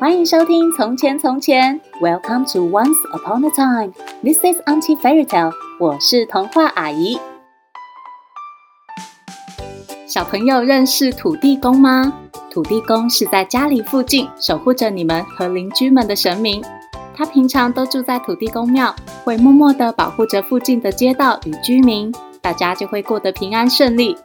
欢迎收听《从前从前》，Welcome to Once Upon a Time。This is Auntie Fairy Tale。我是童话阿姨。小朋友认识土地公吗？土地公是在家里附近守护着你们和邻居们的神明。他平常都住在土地公庙，会默默地保护着附近的街道与居民，大家就会过得平安顺利。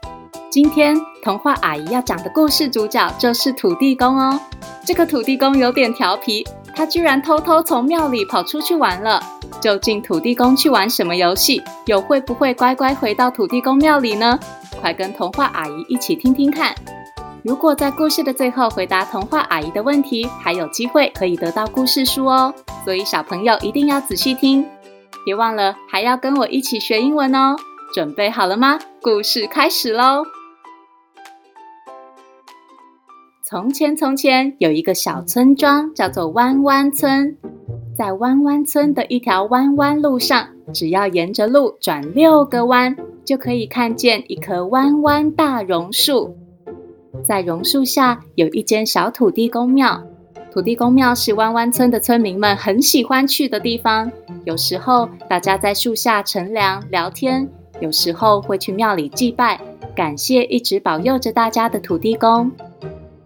今天童话阿姨要讲的故事主角就是土地公哦。这个土地公有点调皮，他居然偷偷从庙里跑出去玩了。究竟土地公去玩什么游戏？又会不会乖乖回到土地公庙里呢？快跟童话阿姨一起听听看。如果在故事的最后回答童话阿姨的问题，还有机会可以得到故事书哦。所以小朋友一定要仔细听，别忘了还要跟我一起学英文哦。准备好了吗？故事开始喽！从前，从前有一个小村庄，叫做弯弯村。在弯弯村的一条弯弯路上，只要沿着路转六个弯，就可以看见一棵弯弯大榕树。在榕树下有一间小土地公庙。土地公庙是弯弯村的村民们很喜欢去的地方。有时候大家在树下乘凉聊天，有时候会去庙里祭拜，感谢一直保佑着大家的土地公。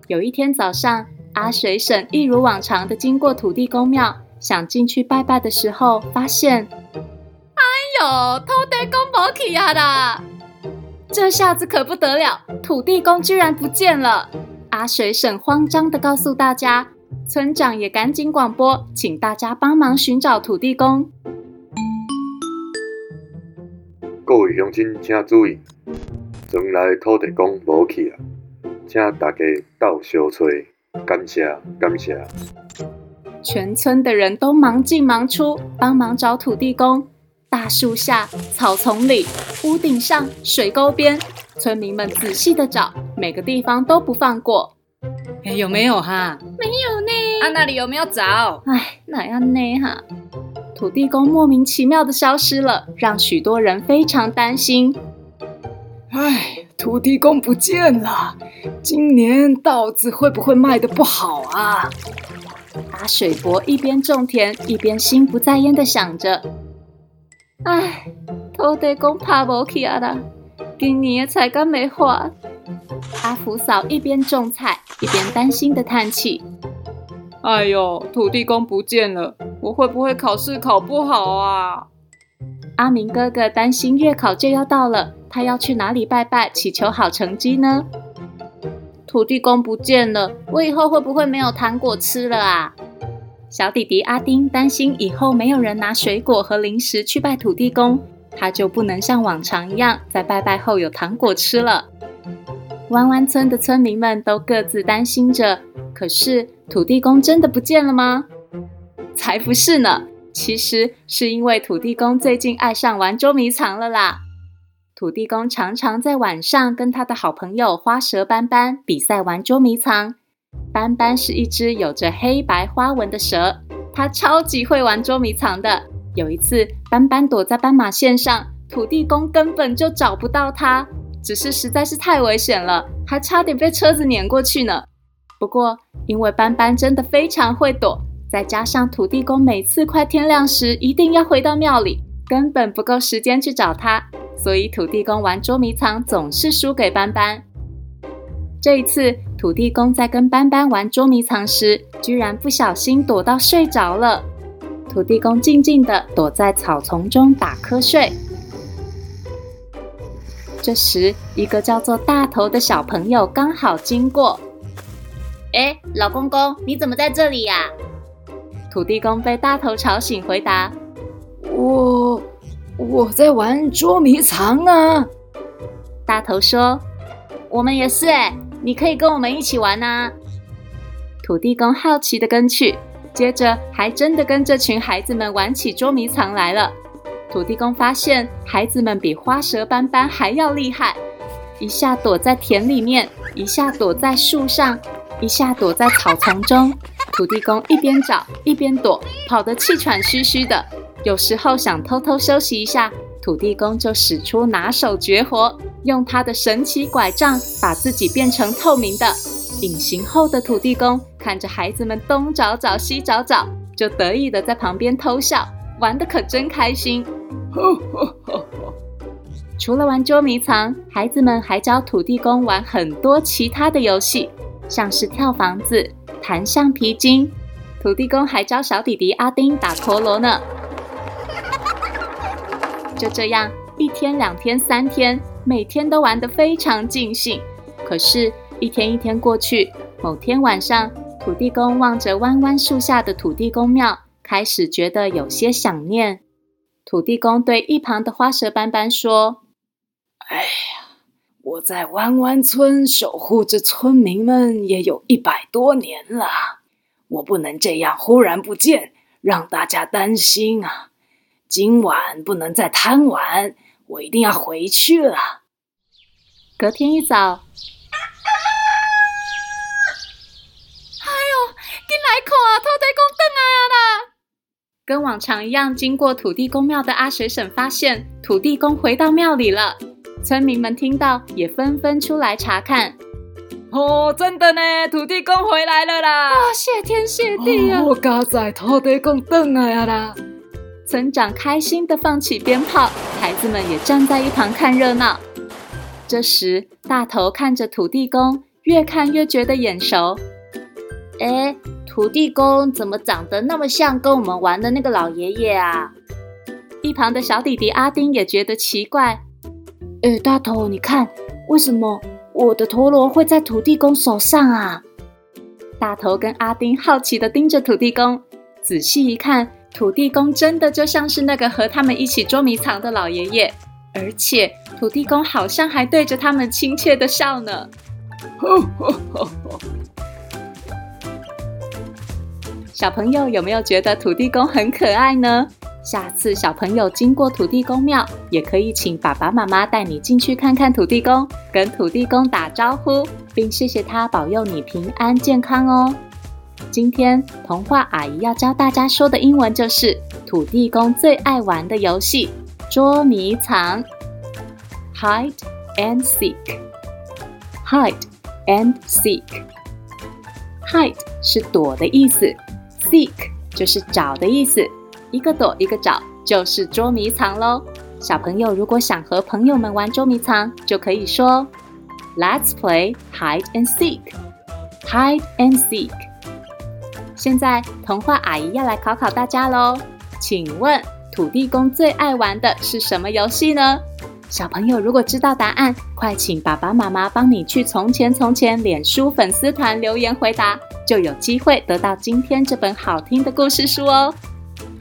有一天早上，阿水婶一如往常的经过土地公庙，想进去拜拜的时候，发现，哎呦，土地公没去啊啦！这下子可不得了，土地公居然不见了！阿水婶慌张的告诉大家，村长也赶紧广播，请大家帮忙寻找土地公。各位乡亲请注意，原来土地公没去啊！请大家到小吹，感谢感谢。全村的人都忙进忙出，帮忙找土地公。大树下、草丛里、屋顶上、水沟边，村民们仔细的找，每个地方都不放过。哎，有没有哈？没有呢。啊，那里有没有找？哎，哪样呢哈？土地公莫名其妙的消失了，让许多人非常担心。哎。土地公不见了，今年稻子会不会卖得不好啊？阿水伯一边种田一边心不在焉的想着：“哎，土地公怕无去啊啦，今年的菜干没花。”阿福嫂一边种菜一边担心的叹气：“哎呦，土地公不见了，我会不会考试考不好啊？”阿明哥哥担心月考就要到了。他要去哪里拜拜，祈求好成绩呢？土地公不见了，我以后会不会没有糖果吃了啊？小弟弟阿丁担心以后没有人拿水果和零食去拜土地公，他就不能像往常一样在拜拜后有糖果吃了。弯弯村的村民们都各自担心着，可是土地公真的不见了吗？才不是呢，其实是因为土地公最近爱上玩捉迷藏了啦。土地公常常在晚上跟他的好朋友花蛇斑斑比赛玩捉迷藏。斑斑是一只有着黑白花纹的蛇，它超级会玩捉迷藏的。有一次，斑斑躲在斑马线上，土地公根本就找不到它，只是实在是太危险了，还差点被车子碾过去呢。不过，因为斑斑真的非常会躲，再加上土地公每次快天亮时一定要回到庙里，根本不够时间去找他。所以土地公玩捉迷藏总是输给斑斑。这一次，土地公在跟斑斑玩捉迷藏时，居然不小心躲到睡着了。土地公静静地躲在草丛中打瞌睡。这时，一个叫做大头的小朋友刚好经过。哎，老公公，你怎么在这里呀？土地公被大头吵醒，回答：我。我在玩捉迷藏啊！大头说：“我们也是哎，你可以跟我们一起玩啊！”土地公好奇的跟去，接着还真的跟这群孩子们玩起捉迷藏来了。土地公发现孩子们比花蛇斑斑还要厉害，一下躲在田里面，一下躲在树上，一下躲在草丛中。土地公一边找一边躲，跑得气喘吁吁的。有时候想偷偷休息一下，土地公就使出拿手绝活，用他的神奇拐杖把自己变成透明的。隐形后的土地公看着孩子们东找找西找找，就得意的在旁边偷笑，玩的可真开心。除了玩捉迷藏，孩子们还教土地公玩很多其他的游戏，像是跳房子、弹橡皮筋。土地公还教小弟弟阿丁打陀螺呢。就这样，一天、两天、三天，每天都玩得非常尽兴。可是，一天一天过去，某天晚上，土地公望着弯弯树下的土地公庙，开始觉得有些想念。土地公对一旁的花蛇斑斑说：“哎，我在弯弯村守护着村民们也有一百多年了，我不能这样忽然不见，让大家担心啊！今晚不能再贪玩，我一定要回去了。”隔天一早。哎呦，快来看啊，土地公回来啦跟往常一样，经过土地公庙的阿水婶发现土地公回到庙里了。村民们听到也纷纷出来查看。哦，真的呢，土地公回来了啦！哇，谢天谢地啊！我家在土地公回来啦！村长开心的放起鞭炮，孩子们也站在一旁看热闹。这时，大头看着土地公，越看越觉得眼熟。哎。土地公怎么长得那么像跟我们玩的那个老爷爷啊？一旁的小弟弟阿丁也觉得奇怪。哎，大头，你看，为什么我的陀螺会在土地公手上啊？大头跟阿丁好奇的盯着土地公，仔细一看，土地公真的就像是那个和他们一起捉迷藏的老爷爷，而且土地公好像还对着他们亲切的笑呢。小朋友有没有觉得土地公很可爱呢？下次小朋友经过土地公庙，也可以请爸爸妈妈带你进去看看土地公，跟土地公打招呼，并谢谢他保佑你平安健康哦。今天童话阿姨要教大家说的英文就是土地公最爱玩的游戏——捉迷藏 （Hide and Seek）。Hide and Seek。Hide 是躲的意思。Seek 就是找的意思，一个躲一个找，就是捉迷藏喽。小朋友如果想和朋友们玩捉迷藏，就可以说：“Let's play hide and seek.” Hide and seek。现在童话阿姨要来考考大家喽，请问土地公最爱玩的是什么游戏呢？小朋友如果知道答案，快请爸爸妈妈帮你去《从前从前》脸书粉丝团留言回答。就有机会得到今天这本好听的故事书哦！